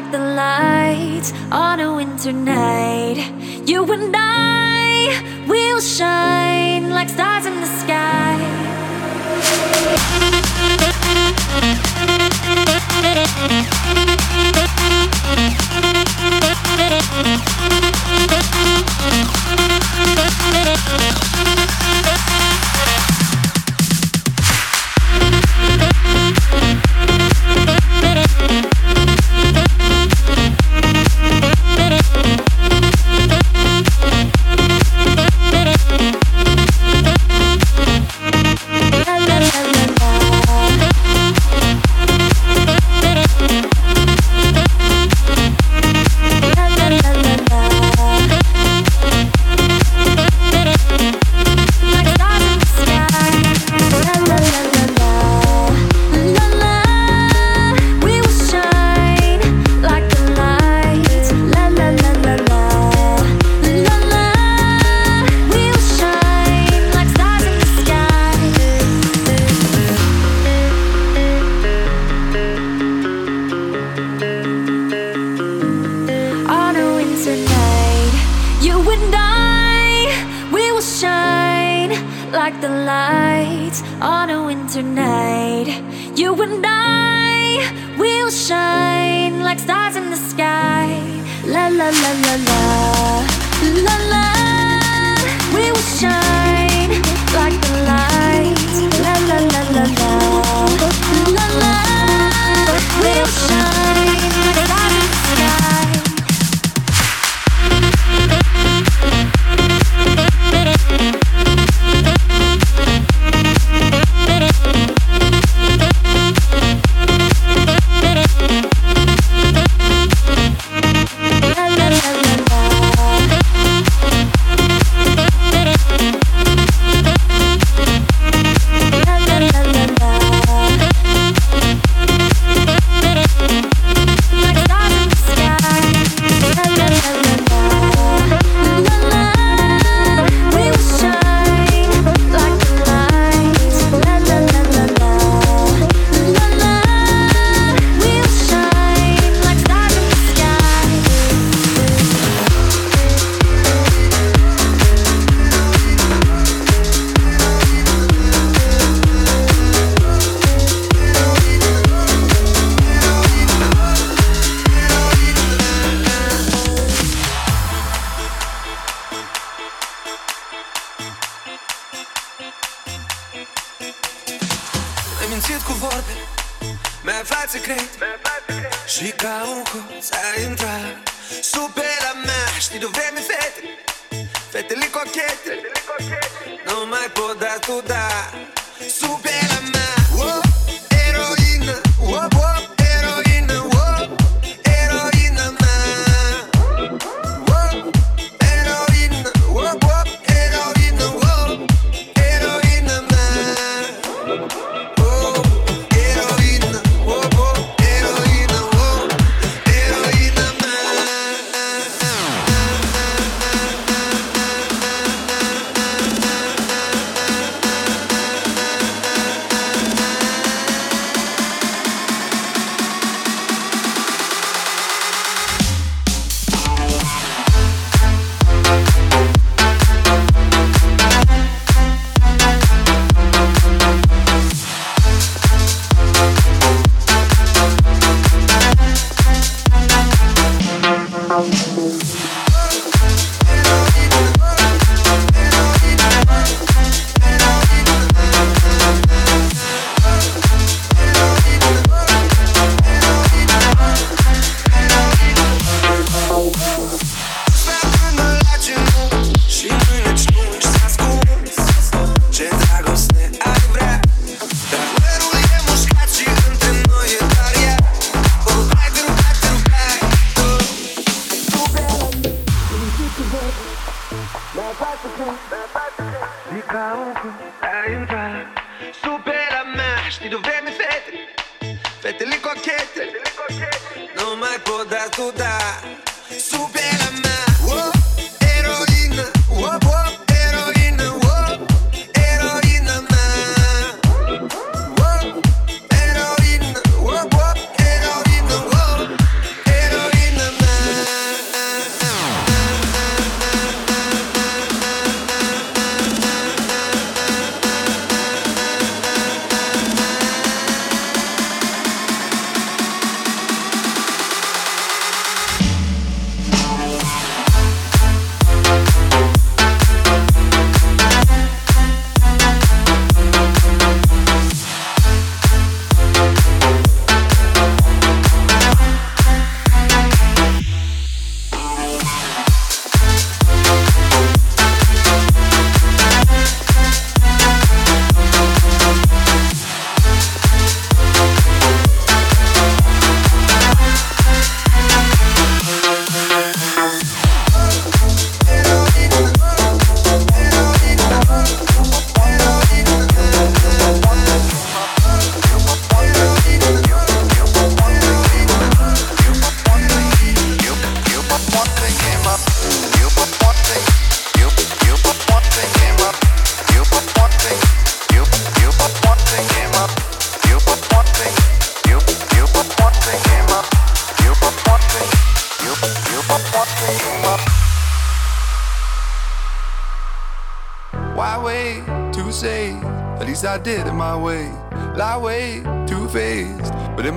like the lights on a winter night. You and I will shine like stars in the sky.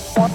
Bye.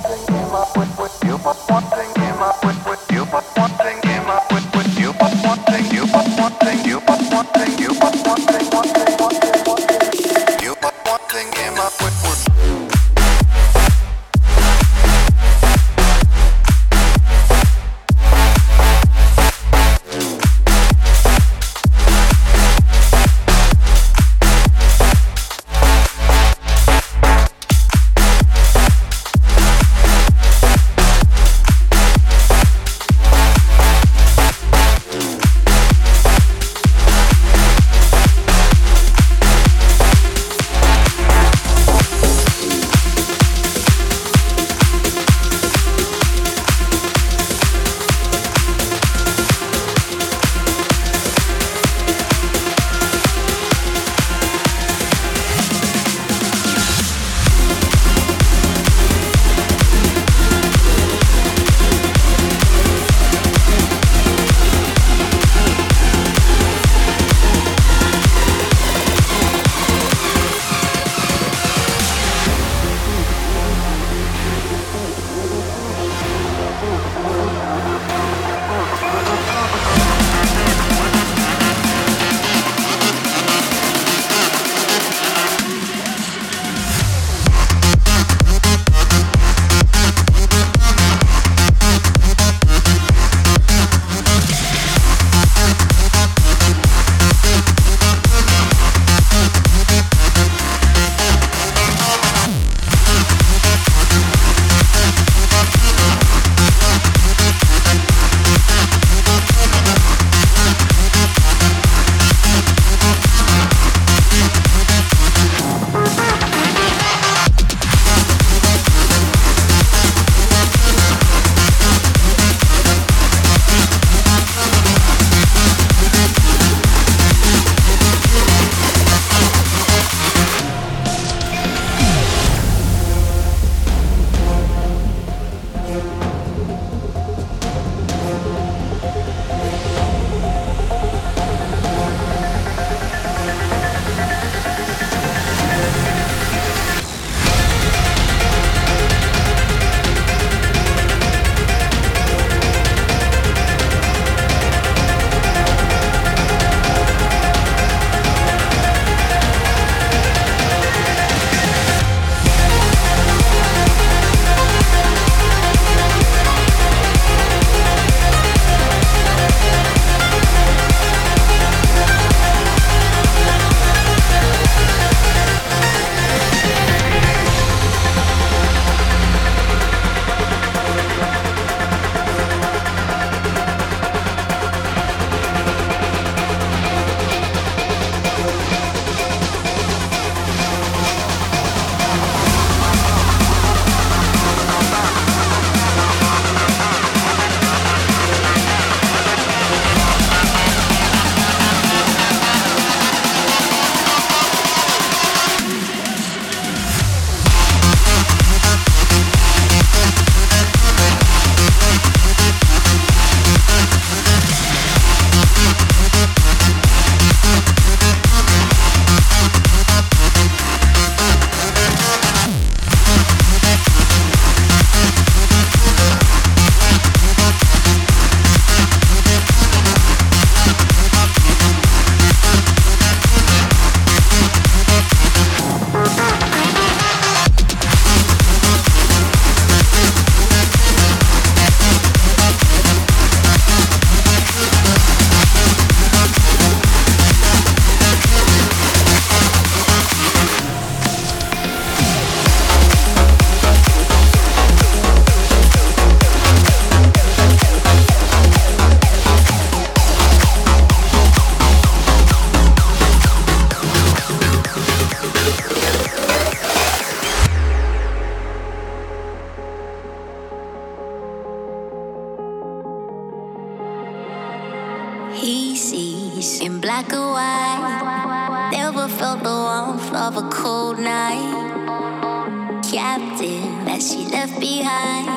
that she left behind,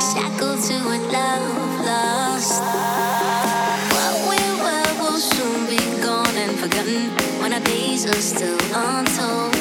shackled to a love lost. What we were will soon be gone and forgotten when our days are still untold.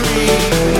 Memories.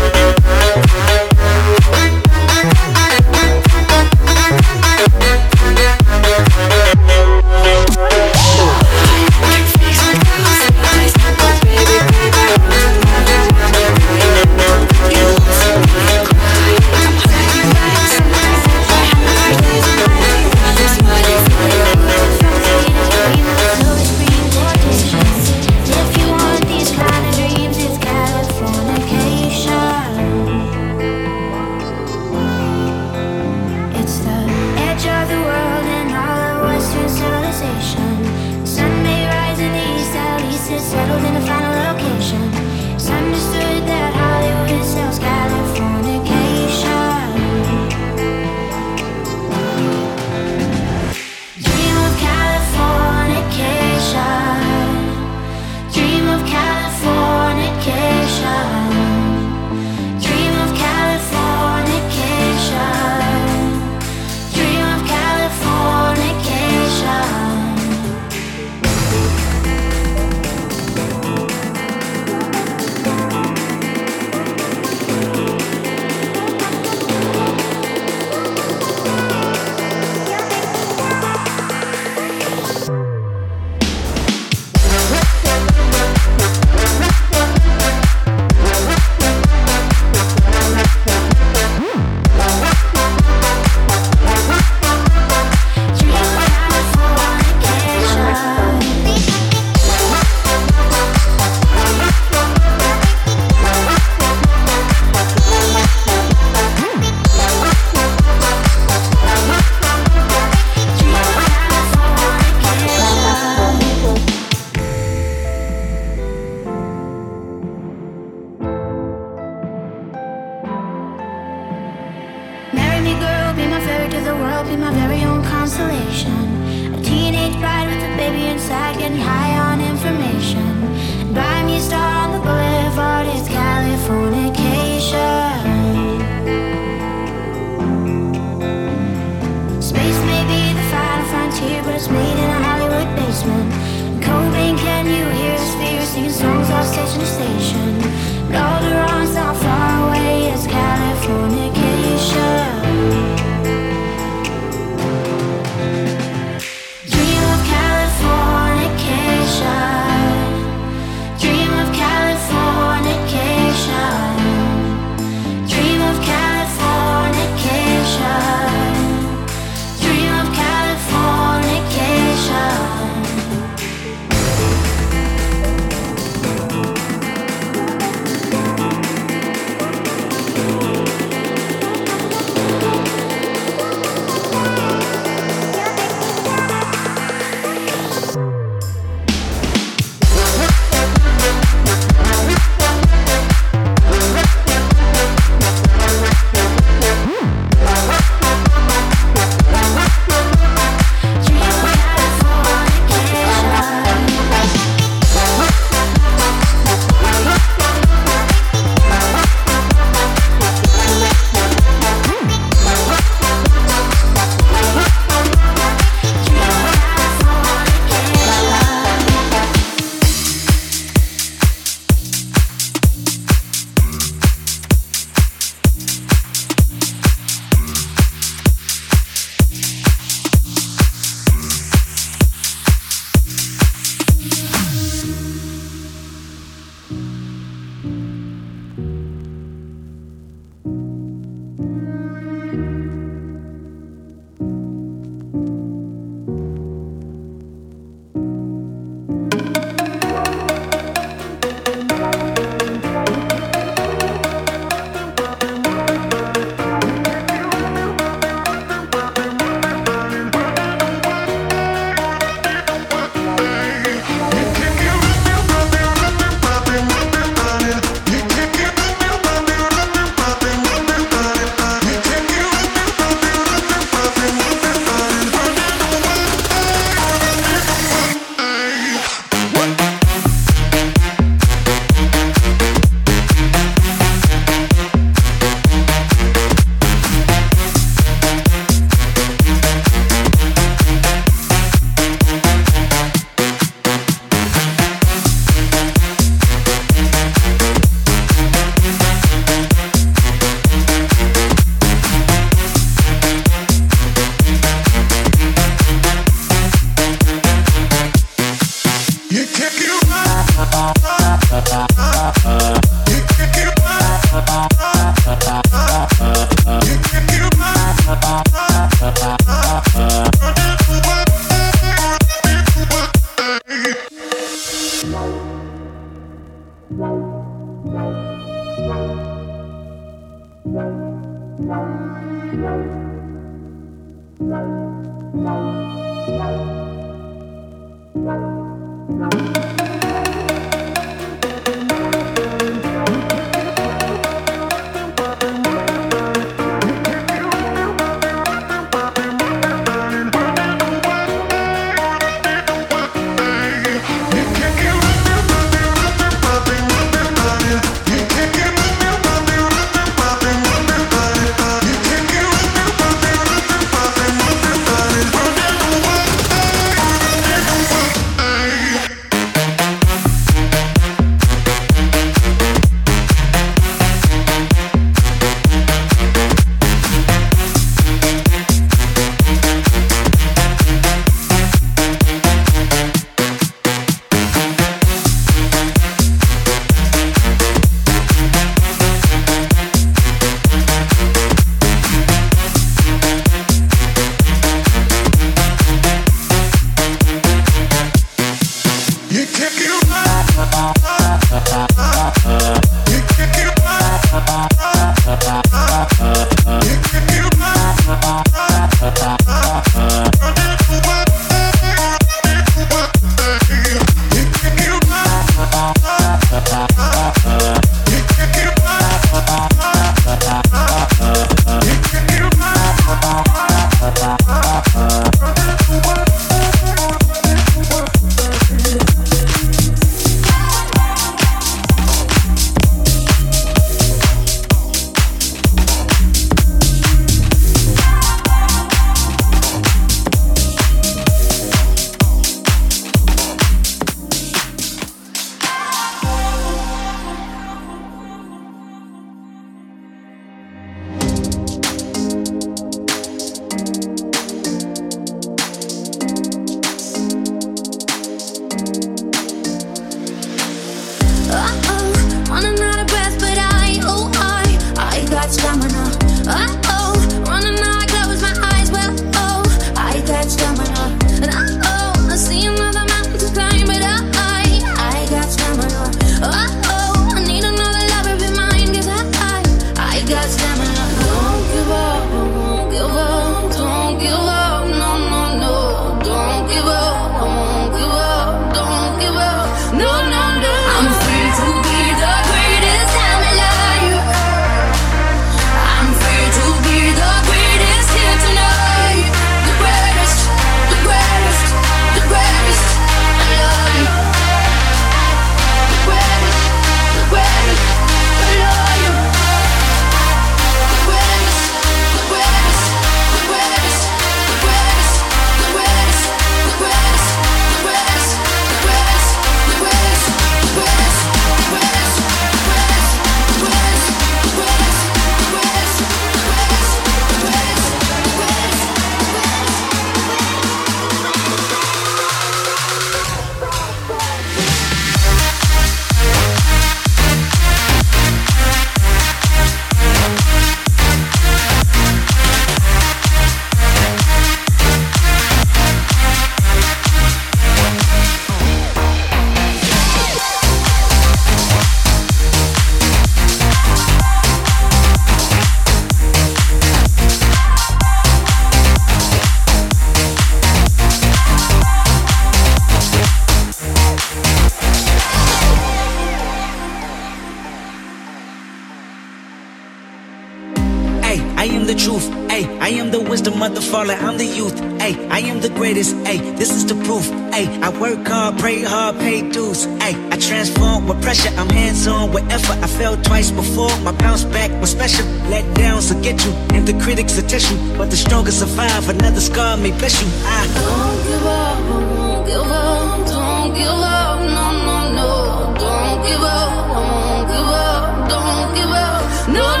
I am the truth. Hey, I am the wisdom of the fallen. I'm the youth. Hey, I am the greatest. Hey, this is the proof. Hey, I work hard, pray hard, pay dues. Hey, I transform with pressure. I'm hands on with effort. I fell twice before. My bounce back was special. Let downs will get you, and the critics will test you. But the strongest survive. Another scar may bless you. I don't give up. don't give up. Don't give up. No, no, no. Don't give up. don't give up. Don't give up. No.